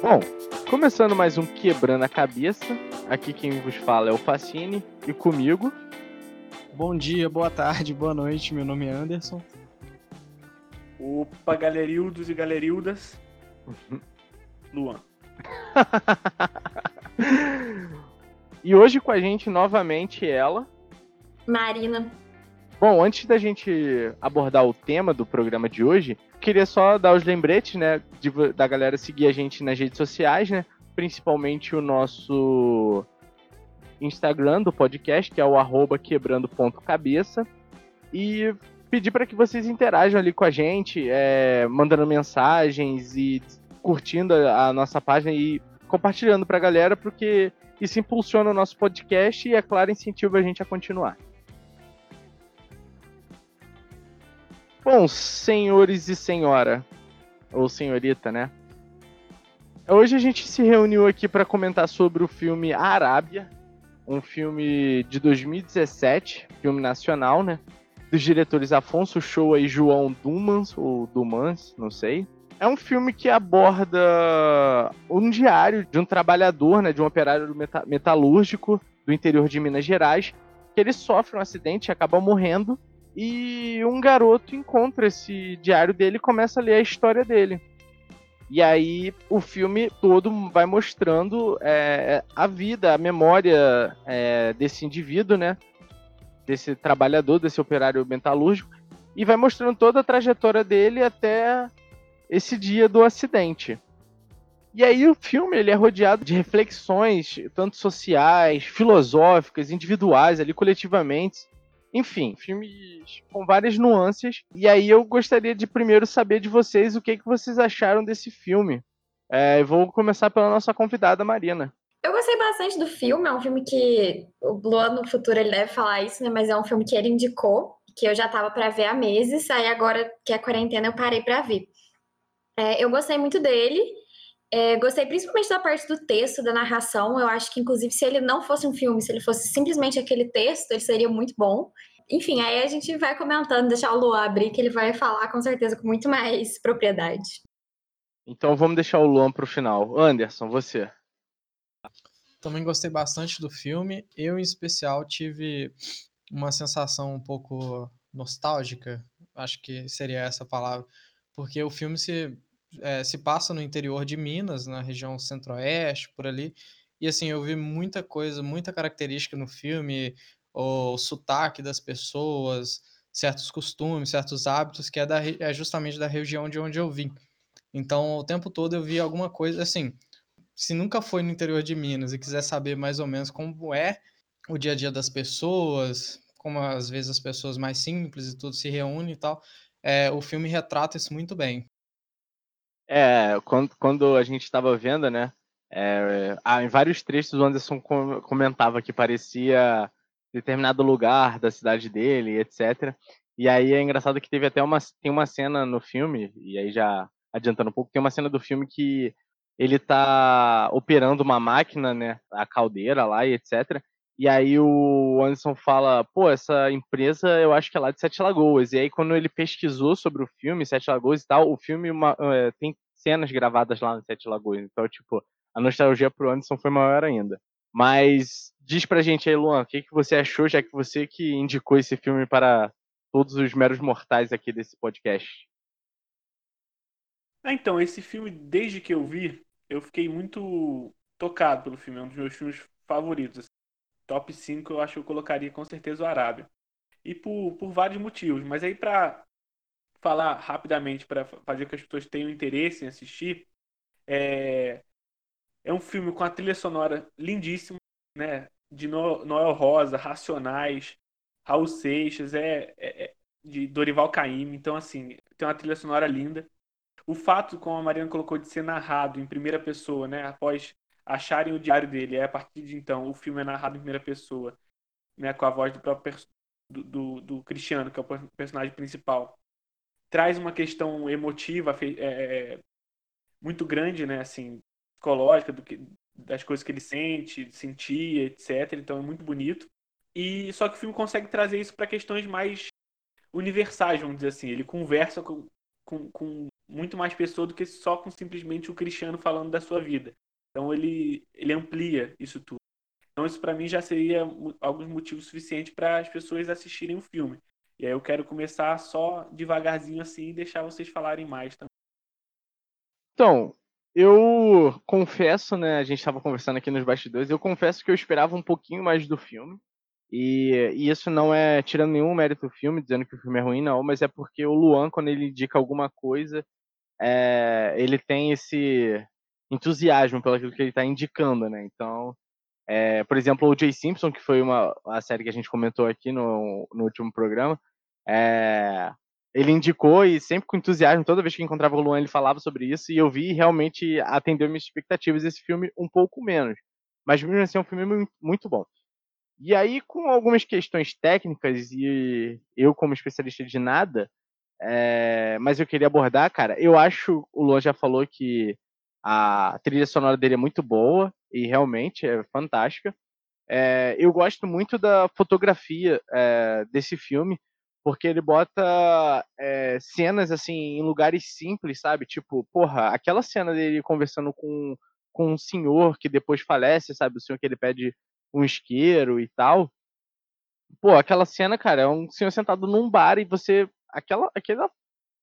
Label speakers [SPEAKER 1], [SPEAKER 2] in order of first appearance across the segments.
[SPEAKER 1] Bom, começando mais um Quebrando a Cabeça. Aqui quem vos fala é o Facine e comigo.
[SPEAKER 2] Bom dia, boa tarde, boa noite. Meu nome é Anderson.
[SPEAKER 3] Opa, galerildos e galerildas. Luan.
[SPEAKER 1] e hoje com a gente novamente ela.
[SPEAKER 4] Marina.
[SPEAKER 1] Bom, antes da gente abordar o tema do programa de hoje, queria só dar os lembretes, né, de, da galera seguir a gente nas redes sociais, né, principalmente o nosso Instagram do podcast, que é o arroba quebrando.cabeça, e pedir para que vocês interajam ali com a gente, é, mandando mensagens e curtindo a, a nossa página e compartilhando para a galera, porque isso impulsiona o nosso podcast e, é claro, incentiva a gente a continuar. Bom, senhores e senhora, ou senhorita, né? Hoje a gente se reuniu aqui para comentar sobre o filme Arábia, um filme de 2017, filme nacional, né? Dos diretores Afonso Shoa e João Dumans, ou Dumans, não sei. É um filme que aborda um diário de um trabalhador, né, de um operário metalúrgico do interior de Minas Gerais, que ele sofre um acidente e acaba morrendo e um garoto encontra esse diário dele e começa a ler a história dele. E aí o filme todo vai mostrando é, a vida, a memória é, desse indivíduo, né? Desse trabalhador, desse operário metalúrgico, e vai mostrando toda a trajetória dele até esse dia do acidente. E aí o filme ele é rodeado de reflexões, tanto sociais, filosóficas, individuais, ali coletivamente, enfim, filmes com várias nuances. E aí eu gostaria de primeiro saber de vocês o que, que vocês acharam desse filme. É, vou começar pela nossa convidada, Marina.
[SPEAKER 4] Eu gostei bastante do filme, é um filme que o Luan no futuro ele deve falar isso, né? Mas é um filme que ele indicou, que eu já tava para ver há meses, aí agora que é quarentena eu parei para ver. É, eu gostei muito dele. É, gostei principalmente da parte do texto, da narração. Eu acho que, inclusive, se ele não fosse um filme, se ele fosse simplesmente aquele texto, ele seria muito bom. Enfim, aí a gente vai comentando, deixar o Luan abrir, que ele vai falar com certeza com muito mais propriedade.
[SPEAKER 1] Então vamos deixar o Luan para o final. Anderson, você.
[SPEAKER 2] Também gostei bastante do filme. Eu, em especial, tive uma sensação um pouco nostálgica, acho que seria essa palavra, porque o filme se é, se passa no interior de Minas, na região centro-oeste, por ali. E assim, eu vi muita coisa, muita característica no filme, o sotaque das pessoas, certos costumes, certos hábitos, que é, da, é justamente da região de onde eu vim. Então, o tempo todo eu vi alguma coisa assim. Se nunca foi no interior de Minas e quiser saber mais ou menos como é o dia a dia das pessoas, como às vezes as pessoas mais simples e tudo se reúnem e tal, é, o filme retrata isso muito bem.
[SPEAKER 1] É, quando, quando a gente estava vendo, né? É, em vários trechos o Anderson comentava que parecia determinado lugar da cidade dele, etc. E aí é engraçado que teve até uma tem uma cena no filme e aí já adiantando um pouco, tem uma cena do filme que ele tá operando uma máquina, né, a caldeira lá e etc. E aí o Anderson fala, pô, essa empresa eu acho que é lá de Sete Lagoas. E aí quando ele pesquisou sobre o filme, Sete Lagoas e tal, o filme uma, é, tem cenas gravadas lá no Sete Lagoas. Então, tipo, a nostalgia pro Anderson foi maior ainda. Mas diz pra gente aí, Luan, o que, que você achou, já que você que indicou esse filme para todos os meros mortais aqui desse podcast.
[SPEAKER 3] Ah, então, esse filme, desde que eu vi, eu fiquei muito tocado pelo filme. É um dos meus filmes favoritos top 5 eu acho que eu colocaria com certeza o Arábia. E por, por vários motivos. Mas aí para falar rapidamente, para fazer com que as pessoas tenham interesse em assistir, é, é um filme com a trilha sonora lindíssima, né? De Noel Rosa, Racionais, Raul Seixas, é, é, é de Dorival Caymmi. Então, assim, tem uma trilha sonora linda. O fato, como a Mariana colocou, de ser narrado em primeira pessoa, né? Após acharem o diário dele. Aí, a partir de então, o filme é narrado em primeira pessoa, né, com a voz do próprio do, do, do Cristiano, que é o personagem principal. Traz uma questão emotiva é, é, muito grande, né, assim, psicológica do que, das coisas que ele sente, sentia, etc. Então é muito bonito. E só que o filme consegue trazer isso para questões mais universais, vamos dizer assim. Ele conversa com, com, com muito mais pessoa do que só com simplesmente o Cristiano falando da sua vida. Então ele, ele amplia isso tudo. Então isso para mim já seria alguns motivos suficientes para as pessoas assistirem o filme. E aí eu quero começar só devagarzinho assim e deixar vocês falarem mais também.
[SPEAKER 1] Então, eu confesso, né? A gente estava conversando aqui nos bastidores. Eu confesso que eu esperava um pouquinho mais do filme. E, e, isso não é tirando nenhum mérito do filme, dizendo que o filme é ruim, não, mas é porque o Luan, quando ele indica alguma coisa, é, ele tem esse entusiasmo pelo que ele está indicando, né? Então, é, por exemplo, o Jay Simpson, que foi uma a série que a gente comentou aqui no, no último programa, é, ele indicou e sempre com entusiasmo, toda vez que encontrava o Luan, ele falava sobre isso, e eu vi realmente atendeu minhas expectativas esse filme um pouco menos. Mas mesmo assim é um filme muito bom. E aí, com algumas questões técnicas, e eu, como especialista de nada, é, mas eu queria abordar, cara, eu acho, o Luan já falou que a trilha sonora dele é muito boa, e realmente é fantástica. É, eu gosto muito da fotografia é, desse filme, porque ele bota é, cenas assim em lugares simples, sabe? Tipo, porra, aquela cena dele conversando com, com um senhor que depois falece, sabe? O senhor que ele pede um isqueiro e tal. Pô, aquela cena, cara, é um senhor sentado num bar e você. Aquela, aquela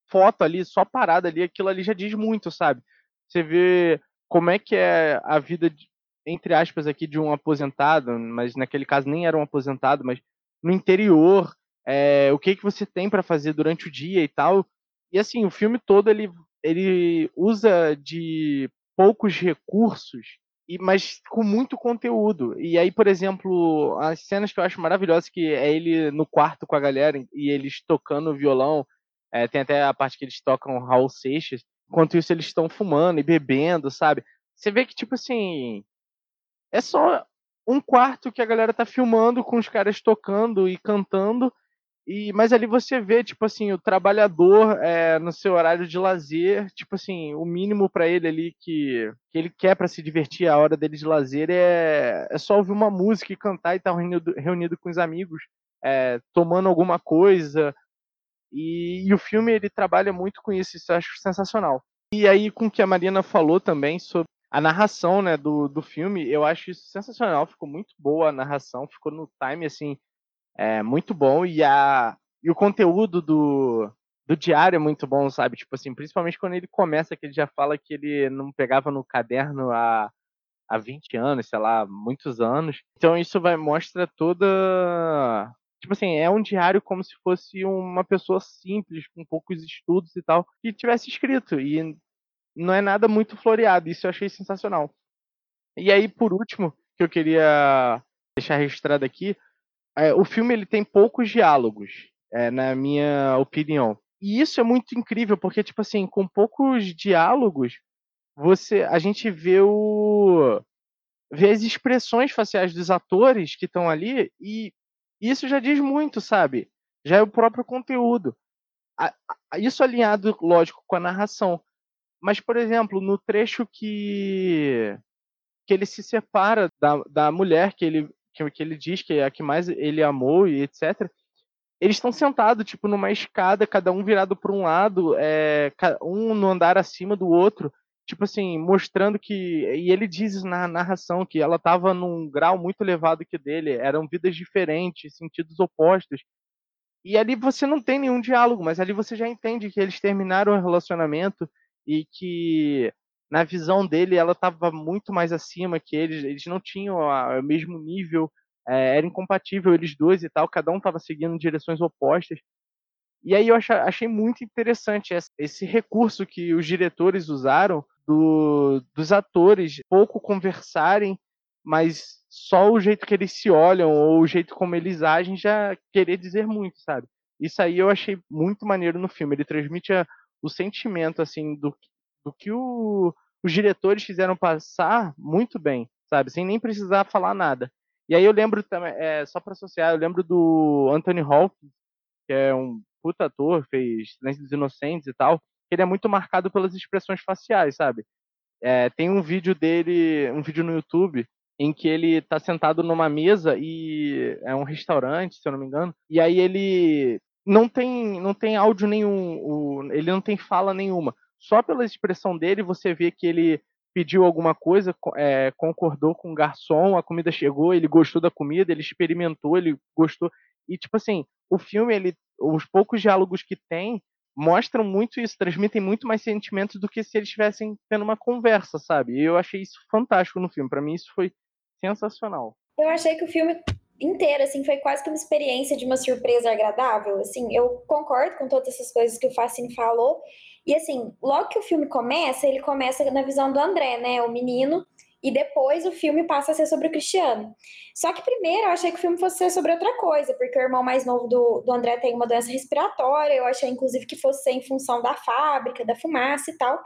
[SPEAKER 1] foto ali, só parada ali, aquilo ali já diz muito, sabe? Você vê como é que é a vida, de, entre aspas, aqui de um aposentado, mas naquele caso nem era um aposentado, mas no interior, é, o que que você tem para fazer durante o dia e tal. E assim, o filme todo ele, ele usa de poucos recursos e, mas com muito conteúdo. E aí, por exemplo, as cenas que eu acho maravilhosas, que é ele no quarto com a galera e eles tocando violão, é, tem até a parte que eles tocam Raul Seixas, enquanto isso eles estão fumando e bebendo, sabe? Você vê que, tipo assim, é só um quarto que a galera tá filmando com os caras tocando e cantando, e, mas ali você vê, tipo assim, o trabalhador é, no seu horário de lazer, tipo assim, o mínimo para ele ali que, que ele quer para se divertir, a hora dele de lazer é, é só ouvir uma música e cantar e estar tá reunido, reunido com os amigos, é, tomando alguma coisa. E, e, o filme ele trabalha muito com isso, isso eu acho sensacional. E aí, com o que a Marina falou também sobre a narração né, do, do filme, eu acho isso sensacional, ficou muito boa a narração, ficou no time assim é muito bom e, a, e o conteúdo do, do diário é muito bom, sabe? Tipo assim, principalmente quando ele começa, que ele já fala que ele não pegava no caderno há, há 20 anos, sei lá, muitos anos. Então isso vai mostra toda. Tipo assim, é um diário como se fosse uma pessoa simples, com poucos estudos e tal, que tivesse escrito. E não é nada muito floreado. Isso eu achei sensacional. E aí, por último, que eu queria deixar registrado aqui, é, o filme ele tem poucos diálogos, é, na minha opinião. E isso é muito incrível, porque, tipo assim, com poucos diálogos, você a gente vê o. vê as expressões faciais dos atores que estão ali, e isso já diz muito, sabe? Já é o próprio conteúdo. Isso alinhado, lógico, com a narração. Mas, por exemplo, no trecho que que ele se separa da, da mulher que ele que, que ele diz que é a que mais ele amou e etc. Eles estão sentados, tipo, numa escada, cada um virado para um lado, é, um no andar acima do outro, tipo assim, mostrando que. E ele diz na narração que ela estava num grau muito elevado que dele, eram vidas diferentes, sentidos opostos. E ali você não tem nenhum diálogo, mas ali você já entende que eles terminaram o relacionamento e que na visão dele, ela estava muito mais acima que eles, eles não tinham o mesmo nível, é, era incompatível eles dois e tal, cada um estava seguindo direções opostas. E aí eu achei muito interessante esse recurso que os diretores usaram do, dos atores pouco conversarem, mas só o jeito que eles se olham ou o jeito como eles agem já querer dizer muito, sabe? Isso aí eu achei muito maneiro no filme. Ele transmite a, o sentimento assim do, do que o, os diretores fizeram passar muito bem, sabe? Sem nem precisar falar nada. E aí eu lembro também, é, só para associar, eu lembro do Anthony Hopkins, que é um puta ator, fez Silêncio dos Inocentes e tal, ele é muito marcado pelas expressões faciais, sabe? É, tem um vídeo dele, um vídeo no YouTube, em que ele tá sentado numa mesa e é um restaurante, se eu não me engano, e aí ele não tem, não tem áudio nenhum, ele não tem fala nenhuma, só pela expressão dele você vê que ele pediu alguma coisa, é, concordou com o garçom, a comida chegou, ele gostou da comida, ele experimentou, ele gostou. E, tipo assim, o filme, ele, os poucos diálogos que tem, mostram muito isso, transmitem muito mais sentimentos do que se eles estivessem tendo uma conversa, sabe? E eu achei isso fantástico no filme. Para mim, isso foi sensacional.
[SPEAKER 4] Eu achei que o filme inteiro, assim, foi quase que uma experiência de uma surpresa agradável, assim, eu concordo com todas essas coisas que o Facine falou, e assim, logo que o filme começa, ele começa na visão do André, né, o menino, e depois o filme passa a ser sobre o Cristiano. Só que primeiro eu achei que o filme fosse ser sobre outra coisa, porque o irmão mais novo do, do André tem uma doença respiratória, eu achei inclusive que fosse ser em função da fábrica, da fumaça e tal.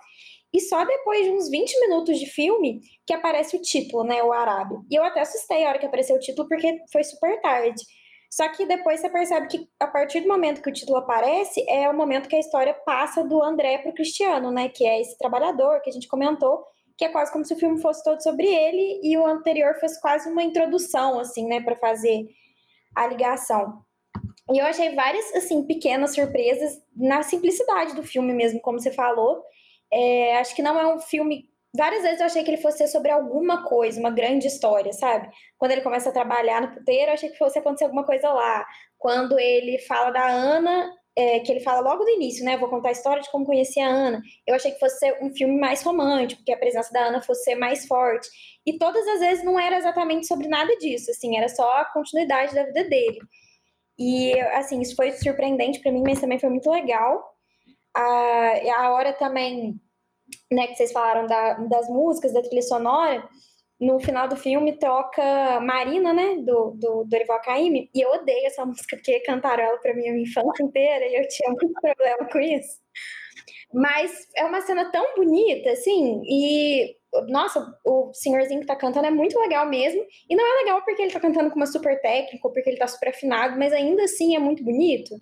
[SPEAKER 4] E só depois de uns 20 minutos de filme que aparece o título, né? O Arábio. E eu até assustei a hora que apareceu o título, porque foi super tarde. Só que depois você percebe que a partir do momento que o título aparece, é o momento que a história passa do André para o Cristiano, né? Que é esse trabalhador que a gente comentou, que é quase como se o filme fosse todo sobre ele e o anterior fosse quase uma introdução, assim, né? Para fazer a ligação. E eu achei várias, assim, pequenas surpresas na simplicidade do filme mesmo, como você falou. É, acho que não é um filme. Várias vezes eu achei que ele fosse sobre alguma coisa, uma grande história, sabe? Quando ele começa a trabalhar no puteiro, eu achei que fosse acontecer alguma coisa lá. Quando ele fala da Ana, é, que ele fala logo no início, né? Vou contar a história de como conheci a Ana. Eu achei que fosse um filme mais romântico, que a presença da Ana fosse ser mais forte. E todas as vezes não era exatamente sobre nada disso, assim, era só a continuidade da vida dele. E, assim, isso foi surpreendente para mim, mas também foi muito legal. A, a hora também, né, que vocês falaram da, das músicas, da trilha sonora, no final do filme toca Marina, né, do, do Dorival Caymmi, e eu odeio essa música, porque cantaram ela pra mim a minha infância inteira, e eu tinha muito problema com isso. Mas é uma cena tão bonita, assim, e nossa, o senhorzinho que tá cantando é muito legal mesmo. E não é legal porque ele tá cantando com uma super técnica, ou porque ele tá super afinado, mas ainda assim é muito bonito.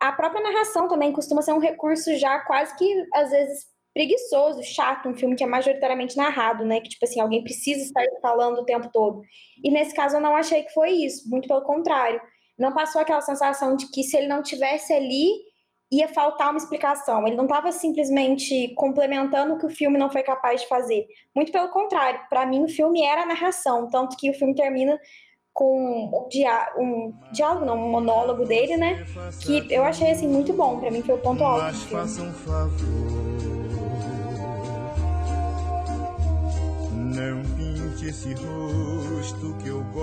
[SPEAKER 4] A própria narração também costuma ser um recurso já quase que, às vezes, preguiçoso, chato, um filme que é majoritariamente narrado, né? Que, tipo assim, alguém precisa estar falando o tempo todo. E nesse caso eu não achei que foi isso, muito pelo contrário. Não passou aquela sensação de que se ele não tivesse ali, ia faltar uma explicação. Ele não estava simplesmente complementando o que o filme não foi capaz de fazer. Muito pelo contrário, para mim o filme era a narração, tanto que o filme termina com um, um diálogo, não, um monólogo dele, né? Que eu achei assim muito bom. Para mim foi o ponto alto do filme.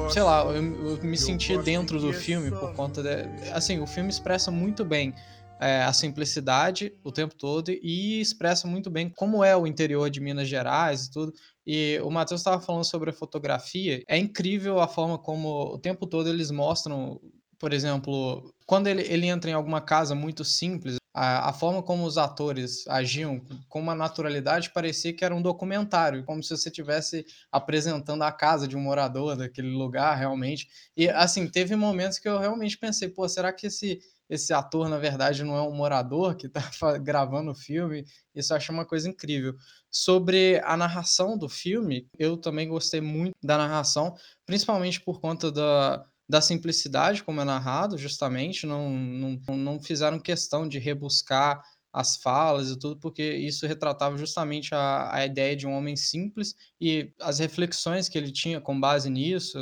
[SPEAKER 2] Sei lá, eu, eu me senti dentro do filme por conta de. Assim, o filme expressa muito bem é, a simplicidade o tempo todo e expressa muito bem como é o interior de Minas Gerais e tudo. E o Matheus estava falando sobre a fotografia. É incrível a forma como o tempo todo eles mostram, por exemplo, quando ele, ele entra em alguma casa muito simples, a, a, forma como os atores agiam com uma naturalidade parecia que era um documentário, como se você estivesse apresentando a casa de um morador daquele lugar realmente. E assim, teve momentos que eu realmente pensei, pô, será que esse esse ator, na verdade, não é um morador que está gravando o filme. Isso eu acho uma coisa incrível. Sobre a narração do filme, eu também gostei muito da narração, principalmente por conta da, da simplicidade como é narrado, justamente. Não, não, não fizeram questão de rebuscar as falas e tudo, porque isso retratava justamente a, a ideia de um homem simples e as reflexões que ele tinha com base nisso.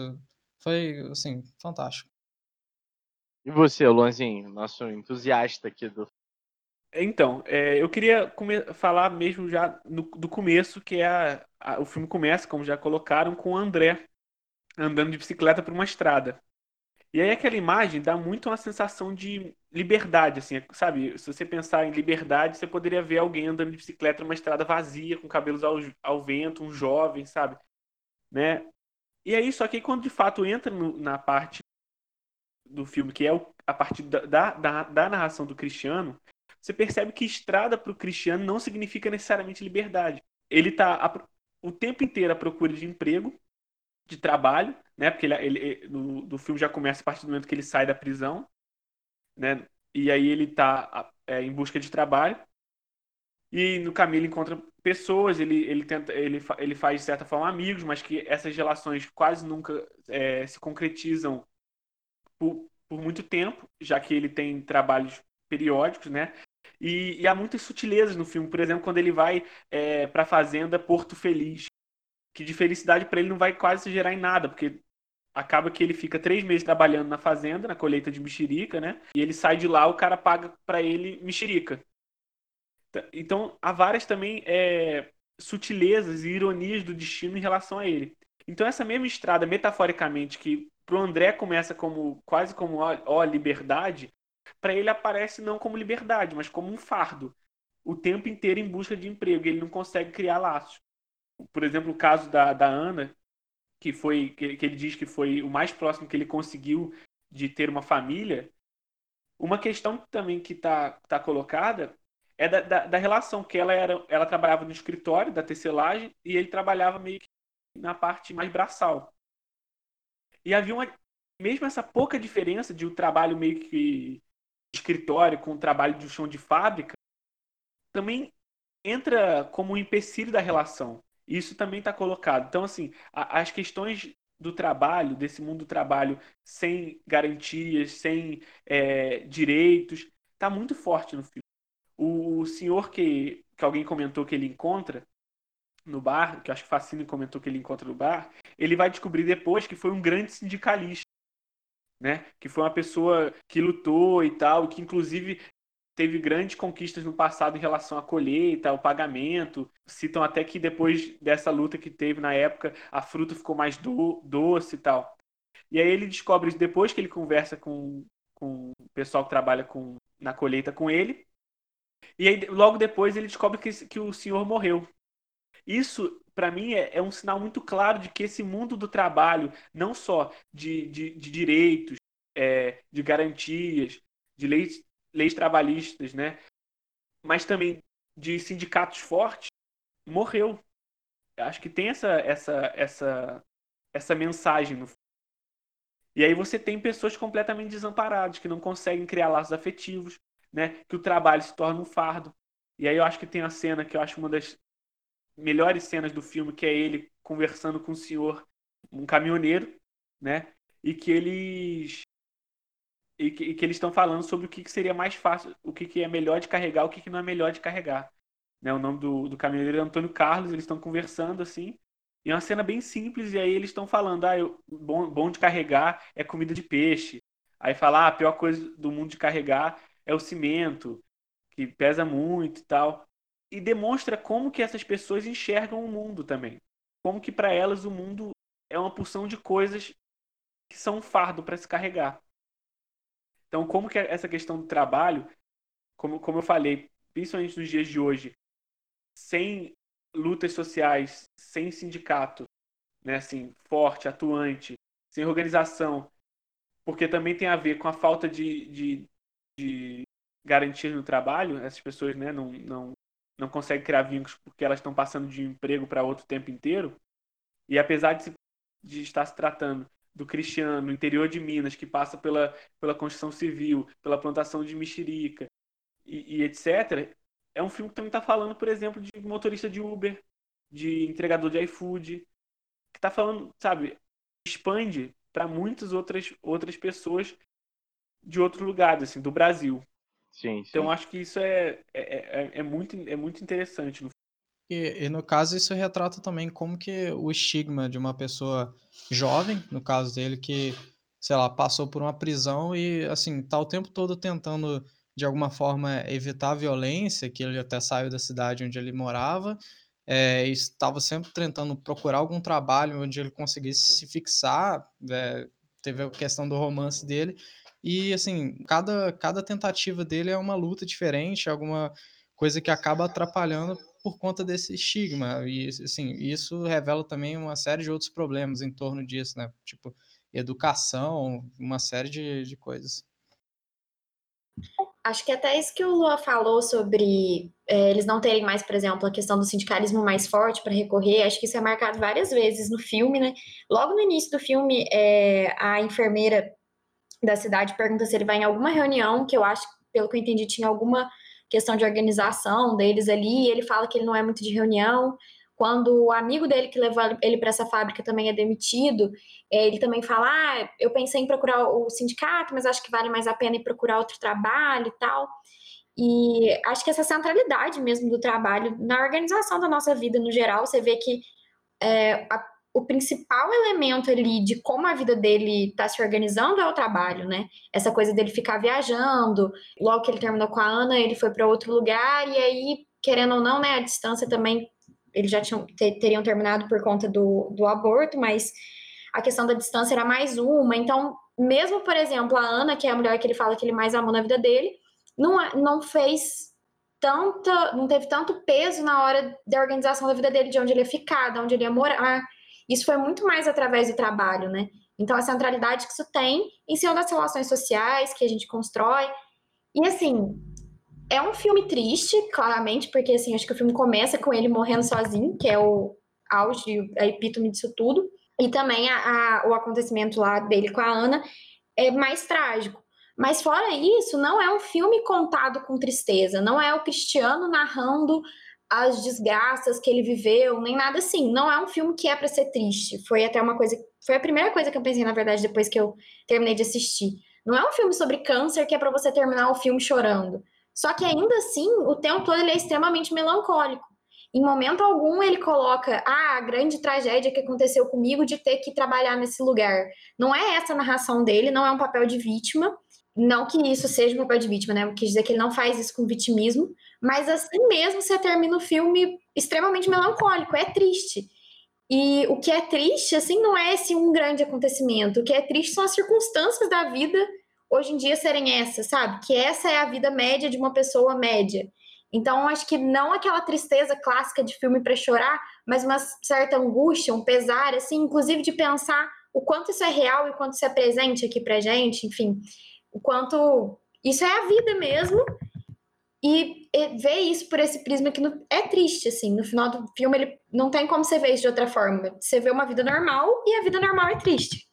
[SPEAKER 2] Foi, assim, fantástico.
[SPEAKER 1] E você, Luanzinho, nosso entusiasta aqui do.
[SPEAKER 3] Então, é, eu queria falar mesmo já no, do começo, que é a, a, o filme começa, como já colocaram, com o André andando de bicicleta por uma estrada. E aí aquela imagem dá muito uma sensação de liberdade, assim, sabe? Se você pensar em liberdade, você poderia ver alguém andando de bicicleta numa estrada vazia, com cabelos ao, ao vento, um jovem, sabe? Né? E aí, só que quando de fato entra no, na parte do filme, que é o, a partir da, da, da narração do Cristiano, você percebe que estrada para o Cristiano não significa necessariamente liberdade. Ele está o tempo inteiro à procura de emprego, de trabalho, né? Porque ele, ele no, do filme já começa a partir do momento que ele sai da prisão, né? E aí ele está é, em busca de trabalho. E no caminho ele encontra pessoas, ele, ele, tenta, ele, ele faz de certa forma amigos, mas que essas relações quase nunca é, se concretizam por, por muito tempo, já que ele tem trabalhos periódicos, né? E, e, há muitas sutilezas no filme. Por exemplo, quando ele vai é, para a fazenda Porto Feliz, que de felicidade para ele não vai quase se gerar em nada, porque acaba que ele fica três meses trabalhando na fazenda, na colheita de mexerica, né? E ele sai de lá, o cara paga para ele mexerica. Então, há várias também é, sutilezas e ironias do destino em relação a ele. Então, essa mesma estrada, metaforicamente, que para o André começa como quase como ó, ó liberdade, para ele aparece não como liberdade, mas como um fardo. O tempo inteiro em busca de emprego. Ele não consegue criar laços. Por exemplo, o caso da, da Ana, que foi que, ele diz que foi o mais próximo que ele conseguiu de ter uma família. Uma questão também que está tá colocada é da, da, da, relação que ela era, ela trabalhava no escritório da tecelagem e ele trabalhava meio que na parte mais braçal. E havia uma. Mesmo essa pouca diferença de um trabalho meio que escritório com o trabalho de chão de fábrica, também entra como um empecilho da relação. Isso também está colocado. Então, assim, a, as questões do trabalho, desse mundo do trabalho sem garantias, sem é, direitos, está muito forte no filme. O, senhor que, que alguém comentou que ele encontra, no bar, que acho que Facine comentou que ele encontra no bar, ele vai descobrir depois que foi um grande sindicalista, né? Que foi uma pessoa que lutou e tal, que inclusive teve grandes conquistas no passado em relação à colheita, ao pagamento. Citam até que depois dessa luta que teve na época, a fruta ficou mais do, doce e tal. E aí ele descobre depois que ele conversa com, com o pessoal que trabalha com, na colheita com ele. E aí, logo depois, ele descobre que, que o senhor morreu. Isso, para mim, é, é, um sinal muito claro de que esse mundo do trabalho, não só de, de, de direitos, é, de garantias, de leis, leis trabalhistas, né? mas também de sindicatos fortes, morreu. Acho que tem essa, essa, essa, essa mensagem no e aí você tem pessoas completamente desamparadas, que não conseguem criar laços afetivos, né? Que o trabalho se torna um fardo. E aí eu acho que tem a cena que eu acho uma das melhores cenas do filme, que é ele conversando com o senhor, um caminhoneiro, né? E que eles e que, e que eles estão falando sobre o que, que, seria mais fácil, o que, que é melhor de carregar, o que, que não é melhor de carregar. Né? O nome do, do caminhoneiro é Antônio Carlos, eles estão conversando assim. E é uma cena bem simples, e aí eles estão falando, ah, eu, bom, bom de carregar é comida de peixe. Aí fala, ah, a pior coisa do mundo de carregar é o cimento, que pesa muito e tal e demonstra como que essas pessoas enxergam o mundo também. Como que para elas o mundo é uma porção de coisas que são um fardo para se carregar. Então, como que essa questão do trabalho, como, como eu falei, principalmente nos dias de hoje, sem lutas sociais, sem sindicato, né, assim, forte, atuante, sem organização, porque também tem a ver com a falta de, de, de garantias no trabalho, essas pessoas né, não, não não consegue criar vínculos porque elas estão passando de um emprego para outro o tempo inteiro. E apesar de, se, de estar se tratando do Cristiano, no interior de Minas, que passa pela, pela construção civil, pela plantação de mexerica e, e etc., é um filme que também está falando, por exemplo, de motorista de Uber, de entregador de iFood, que está falando, sabe, expande para muitas outras, outras pessoas de outros lugares, assim, do Brasil. Sim, sim. Então acho que isso é, é, é, é, muito, é muito interessante. No...
[SPEAKER 2] E, e, no caso isso retrata também como que o estigma de uma pessoa jovem, no caso dele, que, sei lá, passou por uma prisão e, assim, tá o tempo todo tentando, de alguma forma, evitar a violência, que ele até saiu da cidade onde ele morava, é, estava sempre tentando procurar algum trabalho onde ele conseguisse se fixar, é, teve a questão do romance dele, e, assim, cada, cada tentativa dele é uma luta diferente, alguma coisa que acaba atrapalhando por conta desse estigma. E, assim, isso revela também uma série de outros problemas em torno disso, né? Tipo, educação, uma série de, de coisas.
[SPEAKER 4] Acho que até isso que o Lua falou sobre é, eles não terem mais, por exemplo, a questão do sindicalismo mais forte para recorrer, acho que isso é marcado várias vezes no filme, né? Logo no início do filme, é, a enfermeira da cidade pergunta se ele vai em alguma reunião, que eu acho, pelo que eu entendi, tinha alguma questão de organização deles ali, ele fala que ele não é muito de reunião. Quando o amigo dele que levou ele para essa fábrica também é demitido, é, ele também fala: Ah, eu pensei em procurar o sindicato, mas acho que vale mais a pena ir procurar outro trabalho e tal. E acho que essa centralidade mesmo do trabalho na organização da nossa vida no geral, você vê que é, a, o principal elemento ali de como a vida dele está se organizando é o trabalho, né? Essa coisa dele ficar viajando. Logo que ele terminou com a Ana, ele foi para outro lugar, e aí, querendo ou não, né, a distância também. Eles já tinham, teriam terminado por conta do, do aborto, mas a questão da distância era mais uma. Então, mesmo, por exemplo, a Ana, que é a mulher que ele fala que ele mais amou na vida dele, não, é, não fez tanta, não teve tanto peso na hora da organização da vida dele, de onde ele ia ficar, de onde ele ia morar. Isso foi muito mais através do trabalho, né? Então, a centralidade que isso tem em cima das relações sociais que a gente constrói. E, assim, é um filme triste, claramente, porque, assim, acho que o filme começa com ele morrendo sozinho, que é o auge, a epítome disso tudo. E também a, a, o acontecimento lá dele com a Ana é mais trágico. Mas fora isso, não é um filme contado com tristeza, não é o Cristiano narrando as desgraças que ele viveu, nem nada assim. Não é um filme que é para ser triste. Foi até uma coisa, foi a primeira coisa que eu pensei na verdade depois que eu terminei de assistir. Não é um filme sobre câncer que é para você terminar o filme chorando. Só que ainda assim, o tempo todo ele é extremamente melancólico. Em momento algum ele coloca ah, a grande tragédia que aconteceu comigo de ter que trabalhar nesse lugar. Não é essa a narração dele, não é um papel de vítima. Não que isso seja um papel de vítima, né? Eu quis dizer que ele não faz isso com vitimismo, mas assim mesmo você termina o filme extremamente melancólico, é triste. E o que é triste, assim, não é esse um grande acontecimento. O que é triste são as circunstâncias da vida hoje em dia serem essas, sabe? Que essa é a vida média de uma pessoa média. Então, acho que não aquela tristeza clássica de filme para chorar, mas uma certa angústia, um pesar, assim, inclusive de pensar o quanto isso é real e o quanto isso é presente aqui pra gente, enfim o quanto isso é a vida mesmo. E, ver isso por esse prisma que é triste, assim. No final do filme, ele não tem como você ver isso de outra forma. Você vê uma vida normal e a vida normal é triste.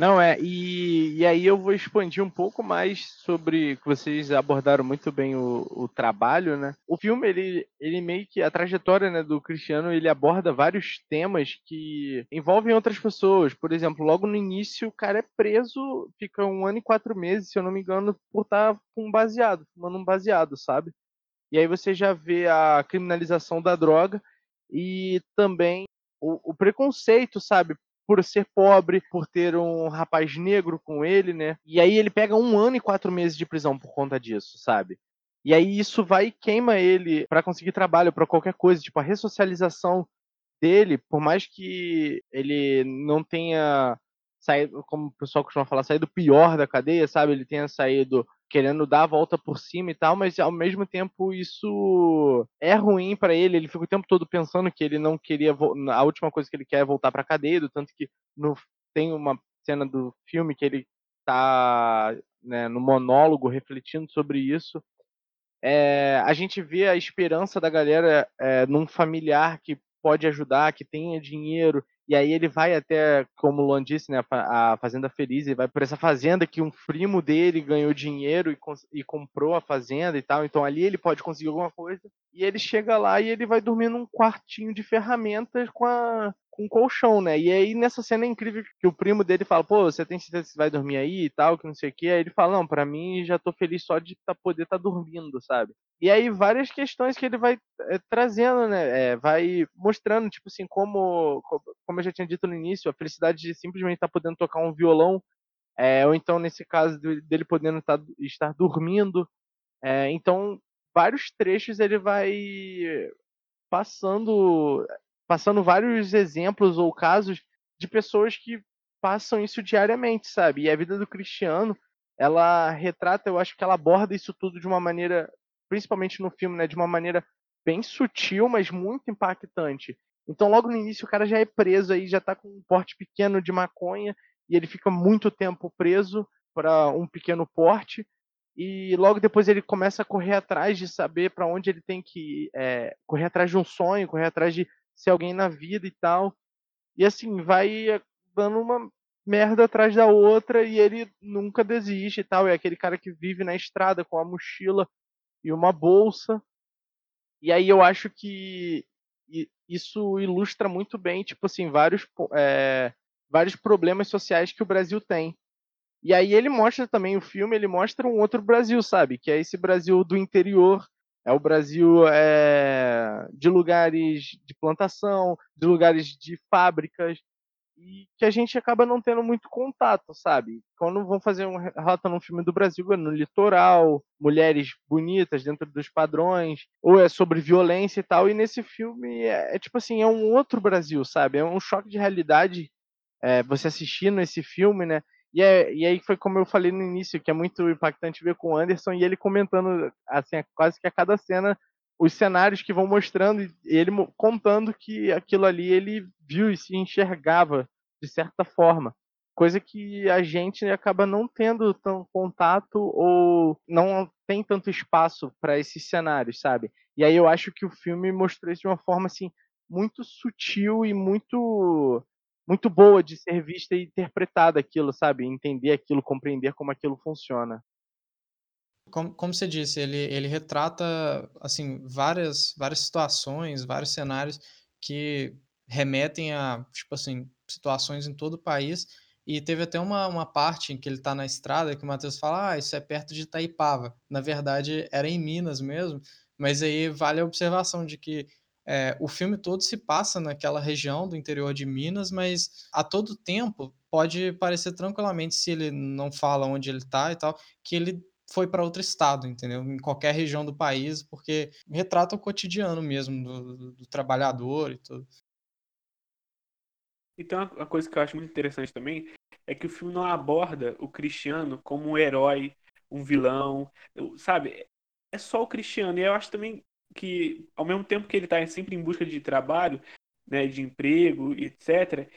[SPEAKER 1] Não, é, e, e aí eu vou expandir um pouco mais sobre que vocês abordaram muito bem o, o trabalho, né? O filme, ele, ele meio que, a trajetória né, do Cristiano, ele aborda vários temas que envolvem outras pessoas. Por exemplo, logo no início, o cara é preso, fica um ano e quatro meses, se eu não me engano, por estar tá com um baseado, fumando um baseado, sabe? E aí você já vê a criminalização da droga e também o, o preconceito, sabe, por ser pobre, por ter um rapaz negro com ele, né? E aí ele pega um ano e quatro meses de prisão por conta disso, sabe? E aí isso vai e queima ele para conseguir trabalho, para qualquer coisa, tipo a ressocialização dele, por mais que ele não tenha saído, como o pessoal costuma falar, saído pior da cadeia, sabe? Ele tenha saído querendo dar a volta por cima e tal, mas ao mesmo tempo isso é ruim para ele. Ele fica o tempo todo pensando que ele não queria. A última coisa que ele quer é voltar para cadeia, do tanto que no, tem uma cena do filme que ele tá né, no monólogo refletindo sobre isso. É, a gente vê a esperança da galera é, num familiar que pode ajudar, que tenha dinheiro e aí ele vai até, como o Luan disse, né, a Fazenda Feliz, ele vai por essa fazenda que um primo dele ganhou dinheiro e, e, comprou a fazenda e tal. Então ali ele pode conseguir alguma coisa. E ele chega lá e ele vai dormir num quartinho de ferramentas com a, com colchão, né? E aí nessa cena é incrível que o primo dele fala, pô, você tem certeza que você vai dormir aí e tal, que não sei o que. Aí ele fala, não, pra mim já tô feliz só de tá, poder estar tá dormindo, sabe? E aí várias questões que ele vai é, trazendo, né? É, vai mostrando, tipo assim, como, como eu já tinha dito no início, a felicidade de simplesmente estar tá podendo tocar um violão, é, ou então nesse caso dele podendo tá, estar dormindo. É, então, vários trechos ele vai passando passando vários exemplos ou casos de pessoas que passam isso diariamente, sabe? E a vida do Cristiano, ela retrata, eu acho que ela aborda isso tudo de uma maneira, principalmente no filme, né, de uma maneira bem sutil, mas muito impactante. Então, logo no início, o cara já é preso aí, já tá com um porte pequeno de maconha, e ele fica muito tempo preso para um pequeno porte, e logo depois ele começa a correr atrás de saber para onde ele tem que é, correr atrás de um sonho, correr atrás de ser alguém na vida e tal. E assim, vai dando uma merda atrás da outra e ele nunca desiste e tal. É aquele cara que vive na estrada com a mochila e uma bolsa. E aí eu acho que isso ilustra muito bem, tipo assim, vários, é, vários problemas sociais que o Brasil tem. E aí ele mostra também o filme, ele mostra um outro Brasil, sabe? Que é esse Brasil do interior, é o Brasil é, de lugares de plantação, de lugares de fábricas, e que a gente acaba não tendo muito contato, sabe? Quando vão fazer um rota num filme do Brasil, é no litoral, mulheres bonitas dentro dos padrões, ou é sobre violência e tal, e nesse filme é, é tipo assim, é um outro Brasil, sabe? É um choque de realidade é, você assistindo esse filme, né? E, é, e aí foi como eu falei no início, que é muito impactante ver com o Anderson e ele comentando assim, quase que a cada cena os cenários que vão mostrando e ele contando que aquilo ali ele viu e se enxergava de certa forma, coisa que a gente acaba não tendo tão contato ou não tem tanto espaço para esses cenários, sabe? E aí eu acho que o filme mostrou isso de uma forma assim muito sutil e muito muito boa de ser vista e interpretada aquilo, sabe? Entender aquilo, compreender como aquilo funciona
[SPEAKER 2] como, como você disse, ele, ele retrata assim várias, várias situações, vários cenários que remetem a tipo assim situações em todo o país. E teve até uma, uma parte em que ele está na estrada que o Matheus fala: Ah, isso é perto de Itaipava. Na verdade, era em Minas mesmo, mas aí vale a observação de que é, o filme todo se passa naquela região do interior de Minas, mas a todo tempo pode parecer tranquilamente, se ele não fala onde ele está e tal, que ele foi para outro estado, entendeu? Em qualquer região do país, porque retrata o cotidiano mesmo do, do, do trabalhador e tudo.
[SPEAKER 3] Então, a coisa que eu acho muito interessante também é que o filme não aborda o Cristiano como um herói, um vilão, sabe? É só o Cristiano. E eu acho também que, ao mesmo tempo que ele está sempre em busca de trabalho, né, de emprego, etc.,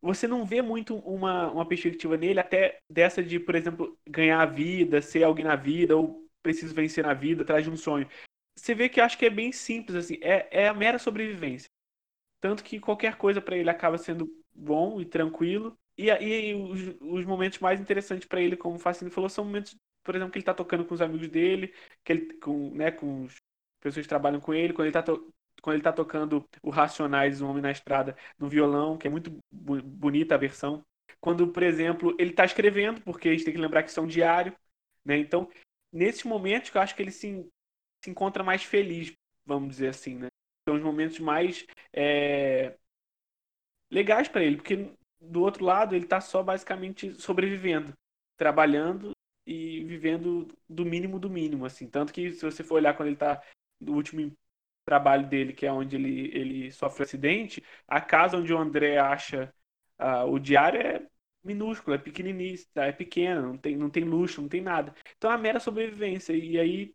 [SPEAKER 3] você não vê muito uma, uma perspectiva nele até dessa de, por exemplo, ganhar a vida, ser alguém na vida, ou preciso vencer na vida, atrás de um sonho. Você vê que eu acho que é bem simples, assim, é, é a mera sobrevivência. Tanto que qualquer coisa para ele acaba sendo bom e tranquilo. E, e os, os momentos mais interessantes para ele, como o Facine falou, são momentos, por exemplo, que ele tá tocando com os amigos dele, que ele, com, né, com as pessoas que trabalham com ele, quando ele tá quando ele tá tocando o Racionais, o Homem na Estrada, no violão, que é muito bonita a versão. Quando, por exemplo, ele tá escrevendo, porque a gente tem que lembrar que isso é um diário, né? Então, nesses momentos que eu acho que ele se, se encontra mais feliz, vamos dizer assim, né? São os momentos mais é, legais para ele, porque do outro lado ele tá só basicamente sobrevivendo, trabalhando e vivendo do mínimo do mínimo, assim. Tanto que se você for olhar quando ele tá no último trabalho dele, que é onde ele, ele sofre acidente, a casa onde o André acha uh, o diário é minúscula, é pequenininha, é pequena, não tem, não tem luxo, não tem nada. Então é a mera sobrevivência. E aí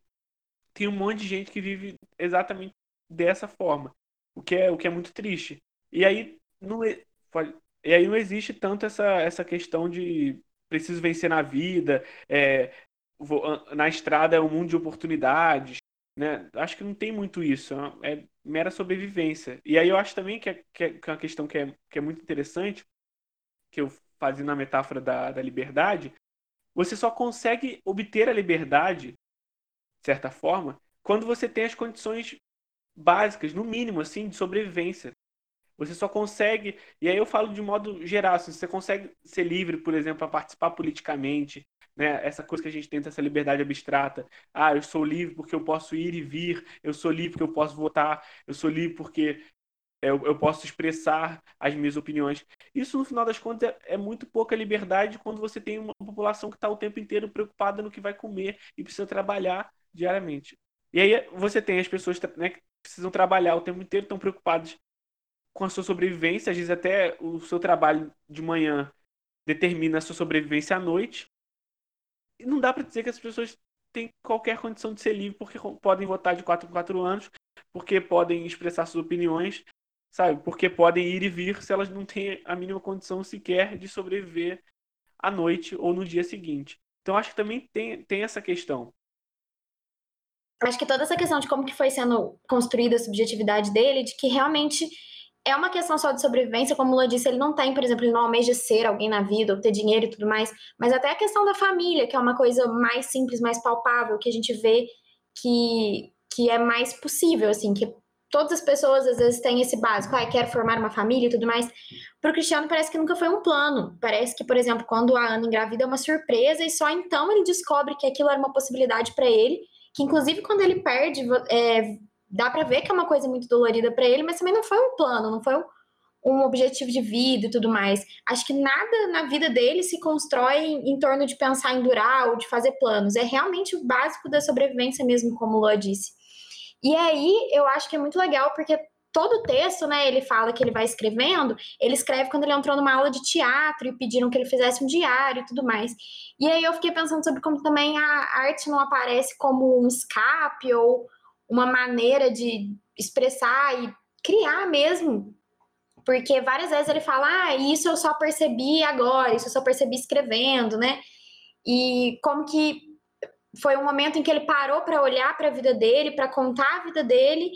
[SPEAKER 3] tem um monte de gente que vive exatamente dessa forma, o que é, o que é muito triste. E aí não, e aí não existe tanto essa, essa questão de preciso vencer na vida, é, vou, na estrada é um mundo de oportunidades, né? Acho que não tem muito isso, é, é mera sobrevivência. E aí eu acho também que é, que é, que é uma questão que é, que é muito interessante, que eu fazia na metáfora da, da liberdade, você só consegue obter a liberdade, de certa forma, quando você tem as condições básicas, no mínimo, assim, de sobrevivência. Você só consegue, e aí eu falo de modo geral, assim, você consegue ser livre, por exemplo, a participar politicamente, né? Essa coisa que a gente tenta, essa liberdade abstrata. Ah, eu sou livre porque eu posso ir e vir, eu sou livre porque eu posso votar, eu sou livre porque eu, eu posso expressar as minhas opiniões. Isso, no final das contas, é, é muito pouca liberdade quando você tem uma população que está o tempo inteiro preocupada no que vai comer e precisa trabalhar diariamente. E aí você tem as pessoas né, que precisam trabalhar o tempo inteiro, estão preocupadas com a sua sobrevivência, às vezes até o seu trabalho de manhã determina a sua sobrevivência à noite não dá para dizer que as pessoas têm qualquer condição de ser livre porque podem votar de 4 em 4 anos, porque podem expressar suas opiniões, sabe? Porque podem ir e vir se elas não têm a mínima condição sequer de sobreviver à noite ou no dia seguinte. Então acho que também tem, tem essa questão.
[SPEAKER 4] Acho que toda essa questão de como que foi sendo construída a subjetividade dele, de que realmente é uma questão só de sobrevivência, como o Lula disse, ele não tem, por exemplo, ele não almeja ser alguém na vida, ou ter dinheiro e tudo mais, mas até a questão da família, que é uma coisa mais simples, mais palpável, que a gente vê que, que é mais possível, assim, que todas as pessoas às vezes têm esse básico, ah, quero formar uma família e tudo mais. Para o Cristiano parece que nunca foi um plano. Parece que, por exemplo, quando a Ana engravida é uma surpresa e só então ele descobre que aquilo era uma possibilidade para ele. Que inclusive quando ele perde, é, dá para ver que é uma coisa muito dolorida para ele, mas também não foi um plano, não foi um, um objetivo de vida e tudo mais. Acho que nada na vida dele se constrói em, em torno de pensar em durar ou de fazer planos. É realmente o básico da sobrevivência mesmo, como o Lua disse. E aí eu acho que é muito legal porque todo o texto, né, ele fala que ele vai escrevendo, ele escreve quando ele entrou numa aula de teatro e pediram que ele fizesse um diário e tudo mais. E aí eu fiquei pensando sobre como também a arte não aparece como um escape ou uma maneira de expressar e criar mesmo. Porque várias vezes ele fala, ah, isso eu só percebi agora, isso eu só percebi escrevendo, né? E como que foi um momento em que ele parou para olhar para a vida dele, para contar a vida dele,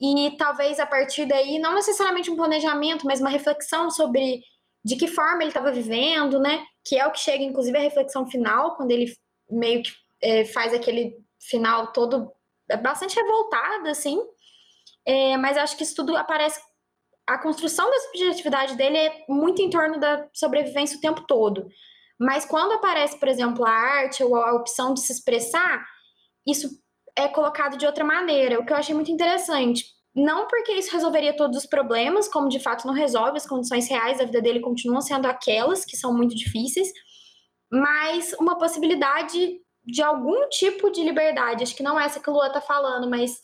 [SPEAKER 4] e talvez a partir daí, não necessariamente um planejamento, mas uma reflexão sobre de que forma ele estava vivendo, né? Que é o que chega, inclusive, a reflexão final, quando ele meio que é, faz aquele final todo bastante revoltado, assim. É, mas acho que isso tudo aparece. A construção da subjetividade dele é muito em torno da sobrevivência o tempo todo. Mas quando aparece, por exemplo, a arte ou a opção de se expressar, isso é colocado de outra maneira, o que eu achei muito interessante. Não porque isso resolveria todos os problemas, como de fato não resolve, as condições reais da vida dele continuam sendo aquelas que são muito difíceis, mas uma possibilidade de algum tipo de liberdade. Acho que não é essa que o Lua tá falando, mas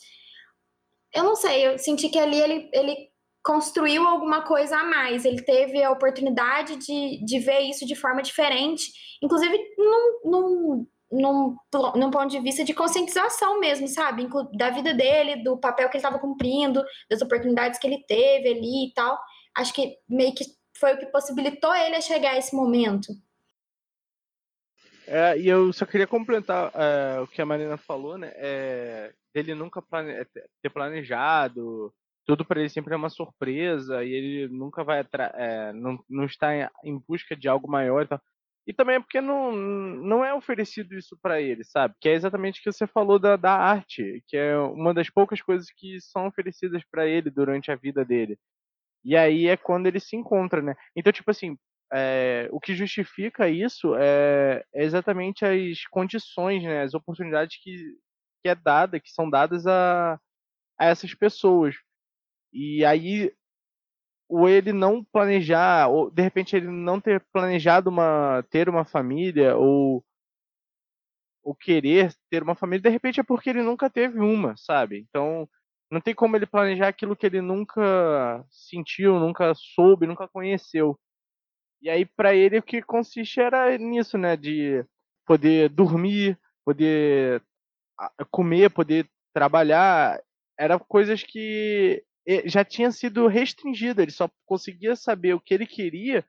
[SPEAKER 4] eu não sei, eu senti que ali ele, ele construiu alguma coisa a mais, ele teve a oportunidade de, de ver isso de forma diferente, inclusive num, num, num, num ponto de vista de conscientização mesmo, sabe? Da vida dele, do papel que ele estava cumprindo, das oportunidades que ele teve ali e tal. Acho que meio que foi o que possibilitou ele a chegar a esse momento.
[SPEAKER 1] É, e eu só queria complementar é, o que a Marina falou, né? É, ele nunca plane... ter planejado, tudo para ele sempre é uma surpresa e ele nunca vai é, não, não está em busca de algo maior e tal. E também é porque não, não é oferecido isso para ele, sabe? Que é exatamente o que você falou da, da arte, que é uma das poucas coisas que são oferecidas para ele durante a vida dele. E aí é quando ele se encontra, né? Então, tipo assim, é, o que justifica isso é, é, exatamente as condições, né? As oportunidades que, que é dada, que são dadas a, a essas pessoas. E aí, ou ele não planejar, ou de repente ele não ter planejado uma, ter uma família, ou, ou querer ter uma família, de repente é porque ele nunca teve uma, sabe? Então, não tem como ele planejar aquilo que ele nunca sentiu, nunca soube, nunca conheceu. E aí, para ele, o que consiste era nisso, né? De poder dormir, poder comer, poder trabalhar. Era coisas que já tinha sido restringido, ele só conseguia saber o que ele queria